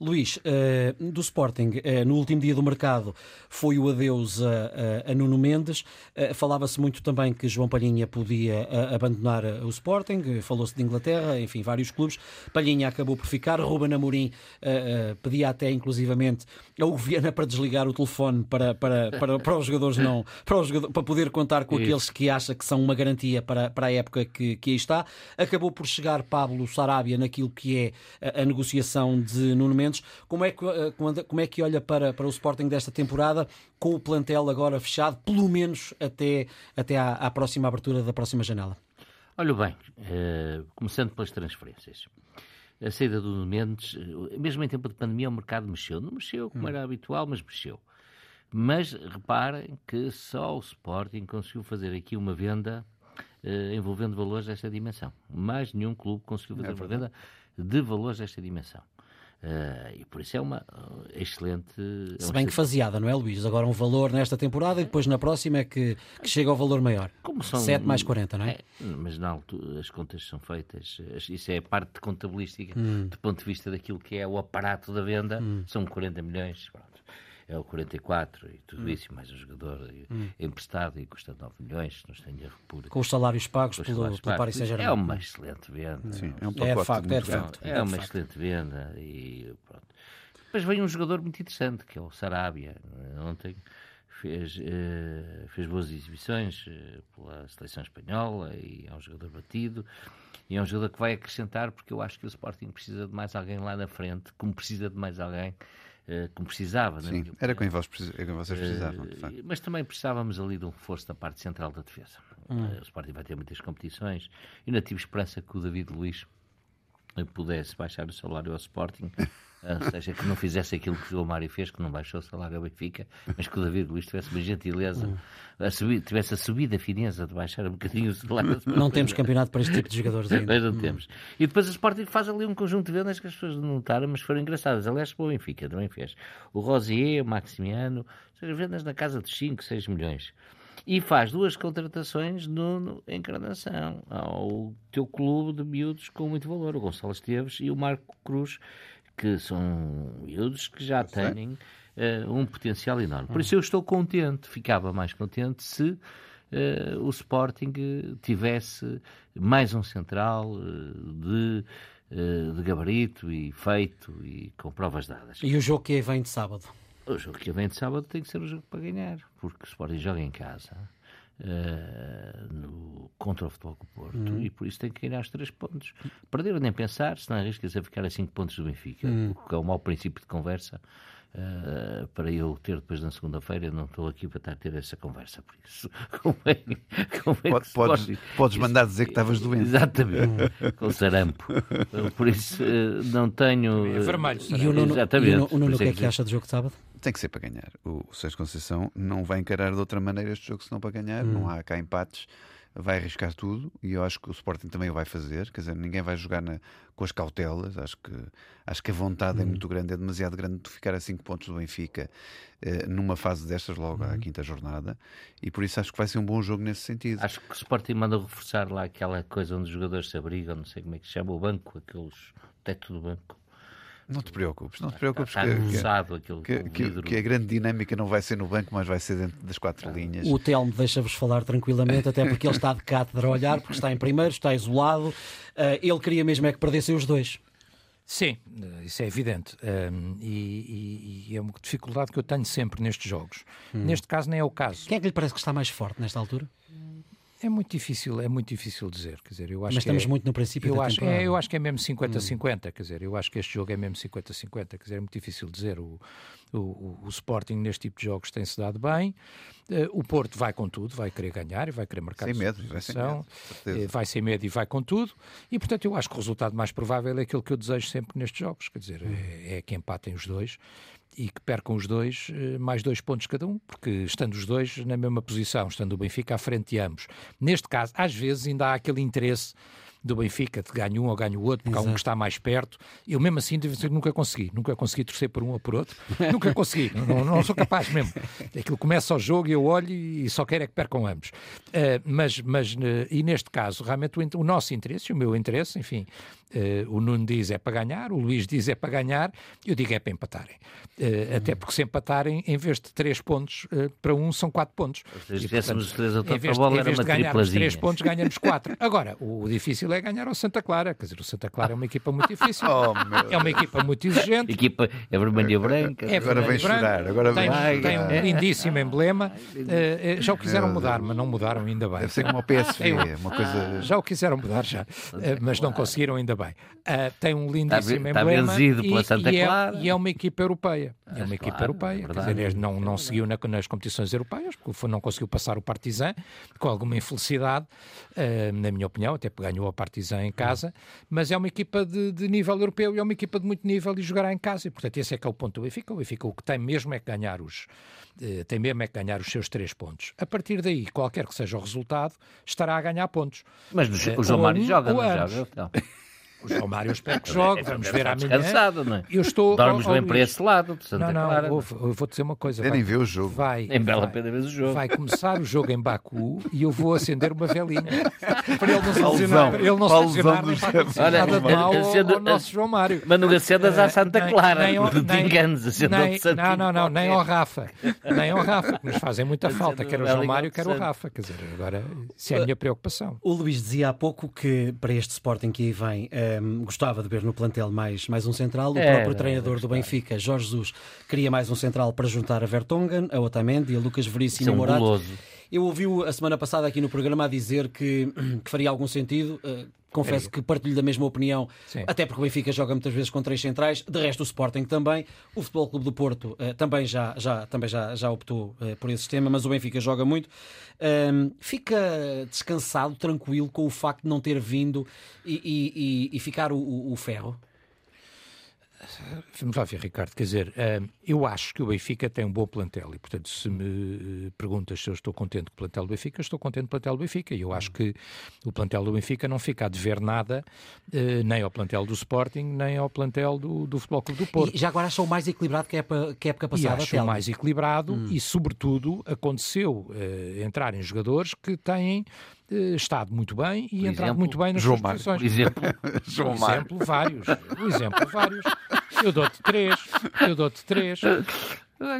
Luís, uh, do Sporting, uh, no último dia do mercado foi o adeus a, Nuno Mendes. Uh, Falava-se muito também que João Palhinha podia abandonar o Sporting, falou-se de Inglaterra, enfim, vários clubes. Palhinha acabou por ficar. Ruben Amorim pedia até, inclusivamente, ao Viana para desligar o telefone para, para, para, para os jogadores não para, os jogadores, para poder contar com Isso. aqueles que acha que são uma garantia para, para a época que, que aí está. Acabou por chegar Pablo Sarabia naquilo que é a, a negociação de Nuno Mendes como é que, eh, como é que olha para, para o Sporting desta temporada, com o plantel agora fechado, pelo menos até, até à, à próxima abertura da próxima janela? Olha bem, uh, começando pelas transferências. A saída do Mendes, eh, mesmo em tempo de pandemia, o mercado mexeu. Não mexeu como hum. era habitual, mas mexeu. Mas reparem que só o Sporting conseguiu fazer aqui uma venda uh, envolvendo valores desta dimensão. Mais nenhum clube conseguiu fazer é uma venda de valores desta dimensão. Uh, e por isso é uma uh, excelente. É Se bem que faseada, não é, Luís? Agora um valor nesta temporada e depois na próxima é que, que chega ao valor maior. Como são, 7 mais 40, não é? é mas não, as contas são feitas. Isso é a parte contabilística, hum. do ponto de vista daquilo que é o aparato da venda. Hum. São 40 milhões. Pronto é o 44 e tudo hum. isso, mais um jogador hum. emprestado e custa 9 milhões, não tenho erro por. Com os salários pagos pelo, salários pelo Paris Saint-Germain. É uma excelente venda. Sim, é um é pacote. É, facto, é, facto, é, é uma facto. excelente venda e pronto. Depois vem um jogador muito interessante, que é o Sarabia. Ontem fez, uh, fez boas exibições uh, pela seleção espanhola e é um jogador batido. E é um jogador que vai acrescentar, porque eu acho que o Sporting precisa de mais alguém lá na frente, como precisa de mais alguém como precisava. Sim, era com vocês, precisavam. Uh, mas também precisávamos ali de um reforço da parte central da defesa. Hum. Uh, o Sporting vai ter muitas competições e ainda tive esperança que o David Luiz pudesse baixar o salário ao Sporting. ou seja, que não fizesse aquilo que o Mário fez, que não baixou o salário ao Benfica, mas que o David Luiz tivesse uma gentileza, hum. a subir, tivesse a subida a fineza de baixar um bocadinho o salário. Não temos campeonato para este tipo de jogadores ainda. Mas não temos. E depois o Sporting faz ali um conjunto de vendas que as pessoas não notaram, mas foram engraçadas. Aliás, o Benfica também fez. O Rosier, o Maximiano, seja, vendas na casa de 5, 6 milhões e faz duas contratações no, no Encarnação, ao teu clube de miúdos com muito valor, o Gonçalo Esteves e o Marco Cruz, que são miúdos que já têm uh, um potencial enorme. Por isso eu estou contente, ficava mais contente se uh, o Sporting tivesse mais um central uh, de, de gabarito e feito e com provas dadas. E o jogo que vem de sábado? O jogo que vem de sábado tem que ser o jogo para ganhar, porque o Sporting joga em casa. Uh, no, contra o Futebol do Porto uhum. e por isso tem que ganhar os três pontos. Perder nem pensar, senão arrisca-se a ficar a cinco pontos do Benfica, uhum. o que é um mau princípio de conversa. Uh, para eu ter depois na segunda-feira, não estou aqui para estar a ter essa conversa, por isso convém, convém Pode, podes, podes mandar dizer que estavas doente. Exatamente, com sarampo. Por isso uh, não tenho. É vermelho. E o Nuno, Exatamente. E o Nuno, o Nuno o que é que acha do jogo de sábado? Tem que ser para ganhar. O, o Sérgio Conceição não vai encarar de outra maneira este jogo senão para ganhar. Hum. Não há cá empates. Vai arriscar tudo e eu acho que o Sporting também o vai fazer. Quer dizer, ninguém vai jogar na, com as cautelas. Acho que, acho que a vontade é hum. é muito grande, é demasiado grande de ficar a 5 pontos do Benfica eh, numa fase destas, logo hum. à quinta jornada. E por isso acho que vai ser um bom jogo nesse sentido. Acho que o Sporting manda reforçar lá aquela coisa onde os jogadores se abrigam, não sei como é que se chama, o banco, aqueles teto do banco. Não te preocupes, não te preocupes está, está que, que, que, que, a grande dinâmica não vai ser no banco, mas vai ser dentro das quatro linhas. O Telmo deixa-vos falar tranquilamente, até porque ele está de cátedra a olhar, porque está em primeiro, está isolado. Uh, ele queria mesmo é que perdessem os dois. Sim, isso é evidente. Um, e, e, é uma dificuldade que eu tenho sempre nestes jogos. Hum. Neste caso, nem é o caso. Quem é que lhe parece que está mais forte nesta altura? É muito difícil, é muito difícil dizer, quer dizer, eu acho Mas estamos é, muito no princípio eu da acho, é, eu acho que é mesmo 50-50, hum. quer dizer, eu acho que este jogo é mesmo 50-50, quer dizer, é muito difícil dizer. O, o, o Sporting neste tipo de jogos tem-se dado bem, uh, o Porto vai com tudo, vai querer ganhar e vai querer marcar sem medo, vai sem medo, uh, vai sem medo e vai com tudo, e portanto eu acho que o resultado mais provável é aquilo que eu desejo sempre nestes jogos, quer dizer, hum. é, é que empatem os dois e que percam os dois eh, mais dois pontos cada um, porque estando os dois na mesma posição, estando o Benfica à frente de ambos. Neste caso, às vezes ainda há aquele interesse do Benfica, de ganho um ou ganho o outro, porque Exato. há um que está mais perto. Eu mesmo assim nunca consegui, nunca consegui torcer por um ou por outro, nunca consegui, não, não, sou capaz mesmo. Aquilo começa o jogo e eu olho e só quero é que percam ambos. Uh, mas, mas uh, e neste caso, realmente o, o, nosso interesse, o meu interesse, enfim, Uh, o Nuno diz é para ganhar, o Luís diz é para ganhar, eu digo é para empatarem. Uh, até porque se empatarem, em vez de 3 pontos uh, para um, são 4 pontos. Se tivéssemos 3 a em vez, bola, em vez de ganharmos 3 pontos, ganhamos 4. Agora, o, o, difícil é ganhar ao Santa Clara. Quer dizer, o Santa Clara é uma equipa muito difícil. Oh, é uma equipa muito exigente. equipa é vermelha e branca. É agora vem chorar. Agora tem, vem tem um lindíssimo emblema. já o quiseram mudar, mas não mudaram ainda bem. Deve ser como o PSV, uma coisa... Já o quiseram mudar, já. mas não conseguiram ainda bem. tem um lindíssimo está, emblema. Está pela Santa e, Clara. É, e é uma equipa europeia. É uma equipa claro, europeia. É Quer dizer, não, não seguiu na, nas competições europeias, porque não conseguiu passar o Partizan, com alguma infelicidade, uh, na minha opinião, até porque ganhou a Partizan em casa, mas é uma equipa de, de, nível europeu e é uma equipa de muito nível e jogará em casa. E, portanto, esse é que é o ponto do Benfica. O Benfica o que tem mesmo é que ganhar os, uh, tem mesmo é que ganhar os seus três pontos. A partir daí, qualquer que seja o resultado, estará a ganhar pontos. Mas o João Mário joga, não joga? Então. O João Mário eu espero que jogue, vamos ver amanhã. Descansado, não é? Eu estou, Dormes oh, oh, bem para esse lado, de Santa não, não, Clara. Eu vou dizer uma coisa. Eu nem ver o jogo. Vai, Nem bela pena ver o jogo. Vai começar o jogo em Baku e eu vou acender uma velinha para ele não se lesionar, ele não se lesionar nem Olha, nada de mal ao, ao nosso João Mário. Mas não acedas à Santa Nem- Clara, nem ao- não te nem- enganes, nem- de Santinho Não, não, não, nem ao. Rafa. Nem ao Rafa, que nos fazem muita falta. Quer o João Mário, quer o. Rafa. Quer dizer, agora, isso é a minha preocupação. O Luís dizia há pouco que para este Sporting que aí vem gostava de ver no plantel mais, mais um central. O É, próprio é, treinador do Benfica, Jorge Jesus, queria mais um central para juntar a Vertonghen, a Otamendi, a Lucas Veríssimo é e a Morato. Eu ouvi-o a semana passada aqui no programa a dizer que, que faria algum sentido. eh, confesso que partilho da mesma opinião, Sim. até porque o Benfica joga muitas vezes com três centrais. De resto, o Sporting também. O Futebol Clube do Porto eh, também, já, já, também já, já optou eh, por esse sistema, mas o Benfica joga muito. Ahm, fica descansado, tranquilo com o facto de não ter vindo e, e- e- e ficar o, o- o ferro? Vamos lá ver, Ricardo. Quer dizer, eh, eu acho que o Benfica tem um bom plantel e, portanto, se me eh, perguntas se eu estou contente com o plantel do Benfica, estou contente com o plantel do Benfica. E eu acho que o plantel do Benfica não fica a dever nada eh, nem ao plantel do Sporting, nem ao plantel do, do Futebol Clube do Porto. E já agora acham mais equilibrado que a época, que a época E passada? acho Telmo? mais equilibrado Hum. e, sobretudo, aconteceu eh, entrarem jogadores que têm estado muito bem e Por entrado exemplo, muito bem nas João exemplo, João Mário. exemplo, vários. O exemplo, vários. Eu dou-te três. Eu dou-te três.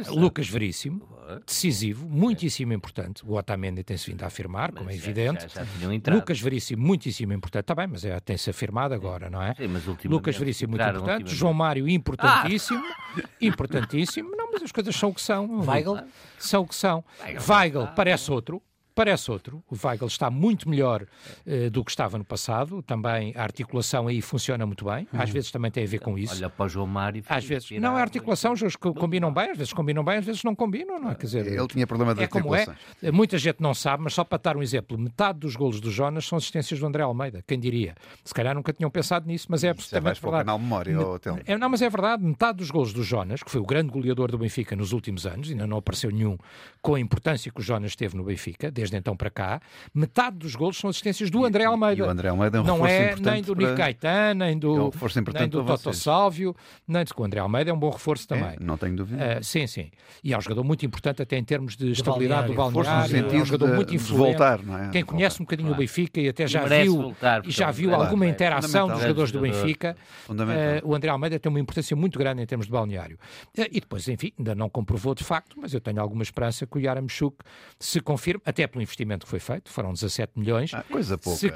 Lucas Veríssimo, decisivo, muitíssimo importante. O Otamendi tem-se vindo a afirmar, como é evidente. Já, já. Lucas Veríssimo, muitíssimo importante. Está bem, mas é, tem-se afirmado agora, não é? Sim, mas Lucas Veríssimo, muito importante. João Mário, importantíssimo. Importantíssimo. Não, mas as coisas são o que são. Weigl? São o que são. Weigl. Weigl parece outro. Parece outro. O Weigl está muito melhor eh, do que estava no passado. Também a articulação aí funciona muito bem. Às vezes também tem a ver com isso. Olha para o João Mário. Às vezes, não é articulação, os combinam bem, às vezes combinam bem, às vezes não combinam, não é? Quer dizer, Ele tinha problema de é como é. articulações. Muita gente não sabe, mas só para dar um exemplo, metade dos golos do Jonas são assistências do André Almeida. Quem diria? Se calhar nunca tinham pensado nisso, mas é Já absolutamente vais para o verdade. canal Memória, Telmo. É, não, mas é verdade, metade dos golos do Jonas, que foi o grande goleador do Benfica nos últimos anos, ainda não apareceu nenhum com a importância que o Jonas teve no Benfica, desde então para cá, metade dos golos são assistências do André Almeida. E o André Almeida é um não reforço é nem do para- Nico Caetano, nem É um do, reforço importante nem do Toto vocês. Sálvio, nem do o André Almeida é um bom reforço também. É, não tenho dúvida. Ah, sim, sim. E é um jogador muito importante até em termos de estabilidade do balneário. É um jogador de, muito de influente. voltar, não é? Quem De conhece um bocadinho o Benfica e até já merece viu voltar, e já é um viu grande- alguma é interação dos jogadores do. Benfica, eh, o André Almeida tem uma importância muito grande em termos de balneário. Eh, e depois, enfim, ainda não comprovou de facto, mas eu tenho alguma esperança que o Yaramchuk se confirme, até pelo investimento que foi feito, foram 17 milhões, Ah, coisa pouca. se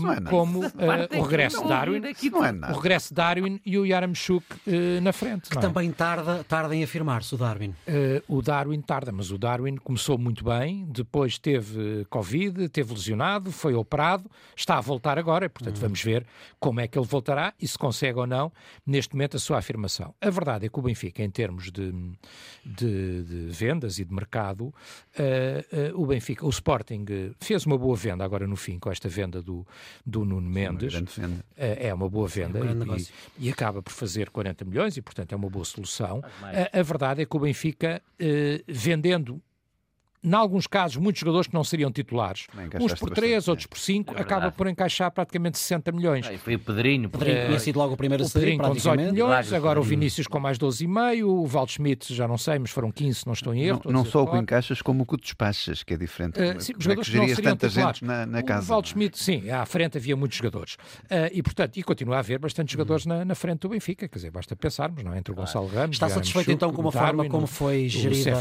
não é como eh, o regresso de Darwin, é o regresso de Darwin e o Yaramchuk eh, na frente. Que não é? também tarda, tarda em afirmar-se o Darwin. Eh, o Darwin tarda, mas o Darwin começou muito bem, depois teve Covid, teve lesionado, foi operado, está a voltar agora, e, portanto vamos ver como é que ele voltará e se consegue ou não, neste momento, a sua afirmação. A verdade é que o Benfica, em termos de, de- de vendas e de mercado, o Benfica, o Sporting eh, fez uma boa venda agora no fim, com esta venda do, do Nuno Mendes. grande venda. É é uma boa venda um grande e- e, acaba por fazer 40 milhões e, portanto, é uma boa solução. A, a verdade é que o Benfica, eh, vendendo em alguns casos, muitos jogadores que não seriam titulares. Uns por 3, bastante, outros por 5, é acaba por encaixar praticamente 60 milhões. Ah, foi o Pedrinho. O Pedrinho tinha sido logo o primeiro a sair, com 18 milhões, agora o Vinícius com mais 12,5, o Waldschmidt já não sei, mas foram 15, não estou em erro. Não, não só o que encaixas, como o que despachas, que é diferente. Uh, sim, os jogadores é que, que não tanta titulares. gente na, na casa. O Waldschmidt, sim, à frente havia muitos jogadores. Uh, e, portanto, e continua a haver bastantes jogadores na, na, frente do Benfica, quer dizer, basta pensarmos, não é? Entre o Gonçalo Ramos, Está satisfeito então com a forma como foi gerida,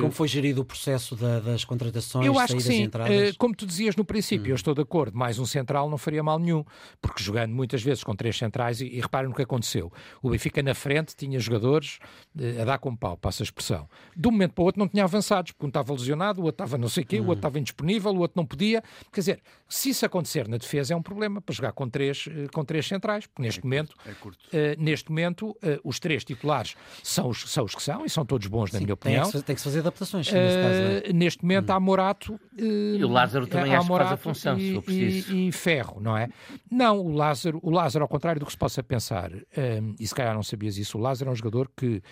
como foi gerido o processo da, das contratações, eu acho que sim. Uh, como tu dizias no princípio, hum. eu estou de acordo, mais um central não faria mal nenhum, porque jogando muitas vezes com três centrais, e, e reparem no que aconteceu. O Benfica na frente tinha jogadores uh, a dar com pau, passa a expressão. De um momento para o outro não tinha avançados, porque um estava lesionado, o outro estava não sei o quê, hum. o outro estava indisponível, o outro não podia. Quer dizer, se isso acontecer na defesa é um problema para jogar com três, uh, com três centrais, porque neste é momento, curto, é curto. neste momento os três titulares são os, são os que são, e são todos bons, na minha opinião. Tem que, se, tem que se fazer adaptações, neste caso. É? Neste momento hum. há Morato. e o Lázaro também acho que faz a função, e, se for preciso. E, e, Ferro, não é? Não, o Lázaro, o Lázaro, ao contrário do que se possa pensar, um, e se calhar não sabias isso, o Lázaro é um jogador que uh,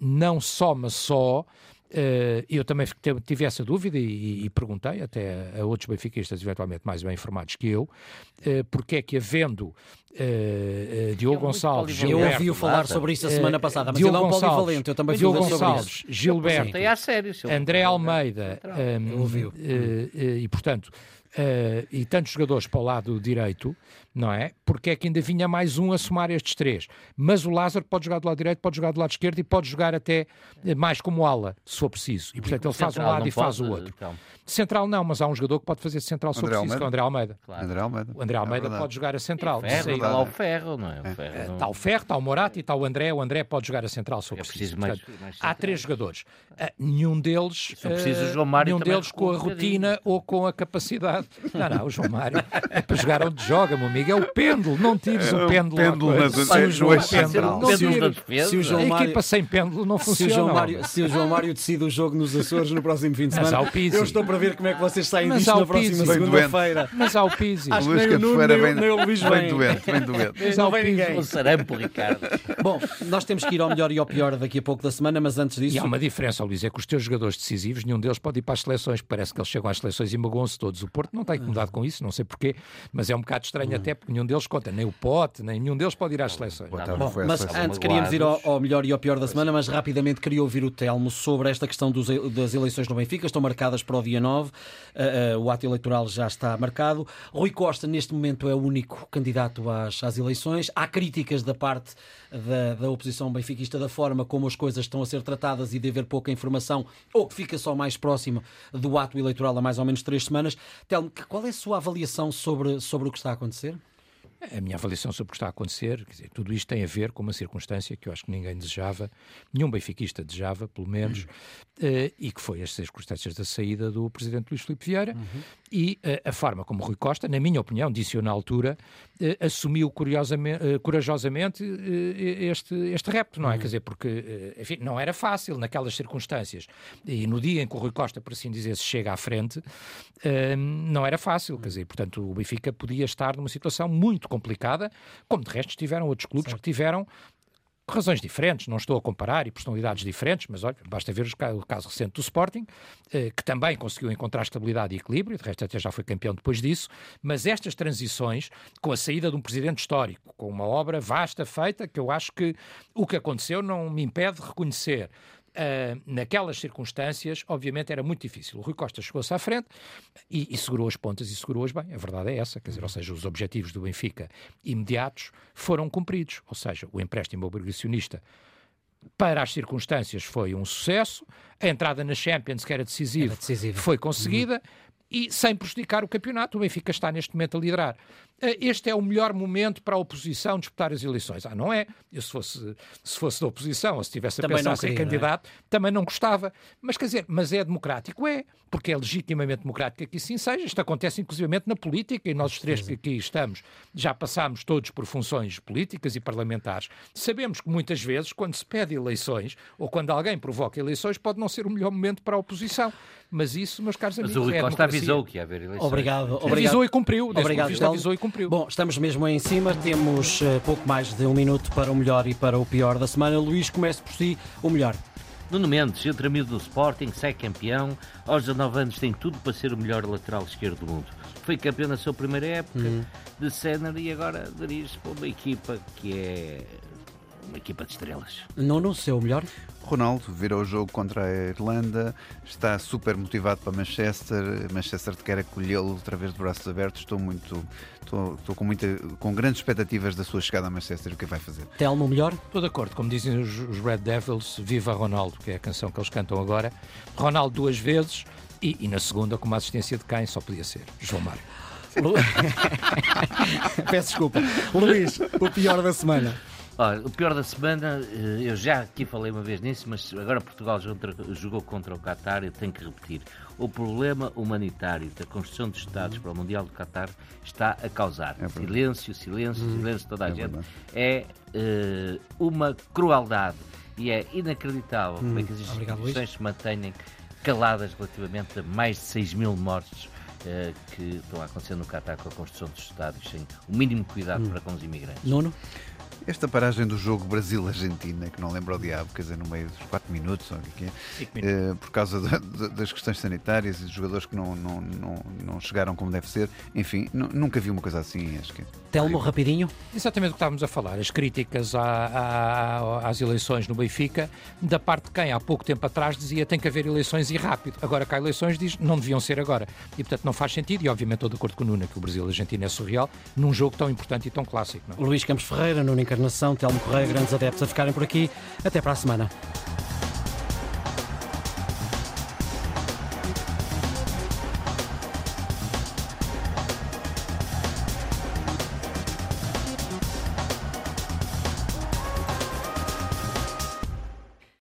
não soma só. Uh, eu também tive essa dúvida e, e, perguntei até a outros benfiquistas, eventualmente mais bem informados que eu, uh, porque é que havendo uh, Diogo éGonçalves, Gilberto, eu ouvi-o falar sobre isso a semana passada, mas Diogo ele é um Gonçalves, polivalente, eu também Diogo Gonçalves, Gilberto, André Almeida, um, e portanto, e tantos jogadores para o lado direito, não é? Porque é que ainda vinha mais um a somar estes três. Mas o Lázaro pode jogar do lado direito, pode jogar do lado esquerdo e pode jogar até eh, mais como ala, se for preciso. E portanto ele faz um lado e faz o outro. Então. Central não, mas há um jogador que pode fazer central se for preciso, que é o André Almeida. Claro. André Almeida. O André é Almeida é pode jogar a central. E ferro, está lá o Ferro, não é? O ferro, é. Está o Ferro, está o Morato e está o André. O André pode jogar a central se for é preciso. Portanto, mais, mais há três jogadores. Uh, nenhum deles, uh, João Mário nenhum deles com a rotina ou com a capacidade. Não, não, o João Mário é para jogar onde joga, meu amigo. É o pêndulo, não tires o pêndulo. pêndulo nas se o João pêndulo, não tires. Se o João Mário, a equipa sem pêndulo não funciona. Se o João Mário, se o João Mário decide o jogo nos Açores no próximo fim de semana, eu estou para ver como é que vocês saem disto na próxima segunda-feira. Mas há o Pizzi. Acho Luís que Nuno, nem, nem o Luís vem. doente, vem doente. Mas não vem ninguém. O sarampo, Ricardo. Bom, nós temos que ir ao melhor e ao pior daqui a pouco da semana, mas antes disso... E há uma diferença, Luís, é que os teus jogadores decisivos, nenhum deles pode ir para as seleções, parece que eles chegam às seleções e magoam-se todos. O Porto não está incomodado com isso, não sei porquê, mas é um bocado estranho até, porque nenhum deles conta, nem o Pote, nem nenhum deles pode ir às seleções. Bom, mas antes queríamos ir ao, ao, melhor e ao pior da semana, mas rapidamente queria ouvir o Telmo sobre esta questão dos, das eleições no Benfica, estão marcadas para o dia 9, uh, uh, o ato eleitoral já está marcado. Rui Costa, neste momento, é o único candidato às, às eleições. Há críticas da parte da, da oposição benfiquista da forma como as coisas estão a ser tratadas e de haver pouca informação, ou que fica só mais próximo do ato eleitoral há mais ou menos três semanas. Telmo, qual é a sua avaliação sobre, sobre o que está a acontecer? A minha avaliação sobre o que está a acontecer, quer dizer, tudo isto tem a ver com uma circunstância que eu acho que ninguém desejava, nenhum benfiquista desejava, pelo menos, uhum. uh, e que foi as circunstâncias da saída do presidente Luís Filipe Vieira uhum. E uh, a forma como Rui Costa, na minha opinião, disse-o na altura, uh, assumiu corajosamente este, este repto, não é? Uhum. Quer dizer, porque, enfim, não era fácil naquelas circunstâncias. E no dia em que o Rui Costa, por assim dizer, se chega à frente, não era fácil, quer dizer, portanto, o Benfica podia estar numa situação muito muito complicada, como de resto tiveram outros clubes certo. que tiveram razões diferentes, não estou a comparar e personalidades diferentes, mas olha, basta ver o caso recente do Sporting, eh, que também conseguiu encontrar estabilidade e equilíbrio, de resto até já foi campeão depois disso, mas estas transições, com a saída de um presidente histórico, com uma obra vasta feita, que eu acho que o que aconteceu não me impede de reconhecer Uh, naquelas circunstâncias, obviamente era muito difícil. O Rui Costa chegou-se à frente e, e, segurou as pontas e segurou-as bem. A verdade é essa, quer dizer, ou seja, os objetivos do Benfica imediatos foram cumpridos. Ou seja, o empréstimo obrigacionista para as circunstâncias foi um sucesso, a entrada na Champions, que era decisiva, foi conseguida. Uhum e sem prejudicar o campeonato. O Benfica está neste momento a liderar. Eh, este é o melhor momento para a oposição disputar as eleições. Ah, não é? Eu, se fosse, se fosse da oposição, ou se estivesse a também pensar ser candidato, não é? também não gostava. Mas quer dizer, mas é democrático? É, porque é legitimamente democrático que assim seja. Isto acontece inclusivamente na política e nós os três que aqui estamos já passámos todos por funções políticas e parlamentares. Sabemos que muitas vezes, quando se pede eleições ou quando alguém provoca eleições, pode não ser o melhor momento para a oposição. Mas isso, meus caros amigos, mas o Rui é Costa avisou que ia haver eleições. Obrigado. obrigado. Avisou e cumpriu. Obrigado, então. avisou e cumpriu cumpriu. Bom, estamos mesmo em cima, temos uh, pouco mais de um minuto para o melhor e para o pior da semana. Luís, comece por si o melhor. Nuno Mendes, entre amigo do Sporting, sai campeão. Aos 19 anos tem tudo para ser o melhor lateral esquerdo do mundo. Foi campeão na sua primeira época Uhum. de Senna e agora dirige para uma equipa que é uma equipa de estrelas. Nuno, seu melhor? Ronaldo virou o jogo contra a Irlanda, está super motivado para Manchester. Manchester quer acolhê-lo outra vez de braços abertos. Estou muito, estou, estou com, muita, com grandes expectativas da sua chegada a Manchester. O que vai fazer? Telmo, melhor? Estou de acordo, como dizem os, os Red Devils, Viva Ronaldo, que é a canção que eles cantam agora. Ronaldo duas vezes e, e na segunda, com uma assistência de quem só podia ser João Mário. Lu- Peço desculpa. Luís, o pior da semana. Olha, o pior da semana, eh, eu já aqui falei uma vez nisso, mas agora Portugal jogou- contra o Qatar, eu tenho que repetir. O problema humanitário da construção dos Estados para o Mundial do Qatar está a causar verdade. silêncio, silêncio, silêncio de toda a É gente. verdade. É eh, uma crueldade e é inacreditável como é que as Luís. instituições se mantêm caladas relativamente a mais de 6 mil mortes eh, que estão a acontecer no Qatar com a construção dos estádios sem o mínimo cuidado para com os imigrantes. Nuno? Esta paragem do jogo Brasil-Argentina, que não lembro o diabo, quer dizer, no meio dos 4 minutos, ou o que é, é, eh, por causa da- da- das questões sanitárias e dos jogadores que não, não, não, não chegaram como deve ser, enfim, nu- nunca vi uma coisa assim. Acho que Telmo, rapidinho. Exatamente o que estávamos a falar, as críticas à- à- às eleições no Benfica, da parte de quem há pouco tempo atrás dizia tem que haver eleições e rápido. Agora que há eleições diz não deviam ser agora. E portanto não faz sentido, e obviamente estou de acordo com o Nuno que o Brasil e a Argentina é surreal, num jogo tão importante e tão clássico. Não é? Luís Campos Ferreira, Nuno Encarnação, Telmo Correia, grandes adeptos a ficarem por aqui. Até para a semana.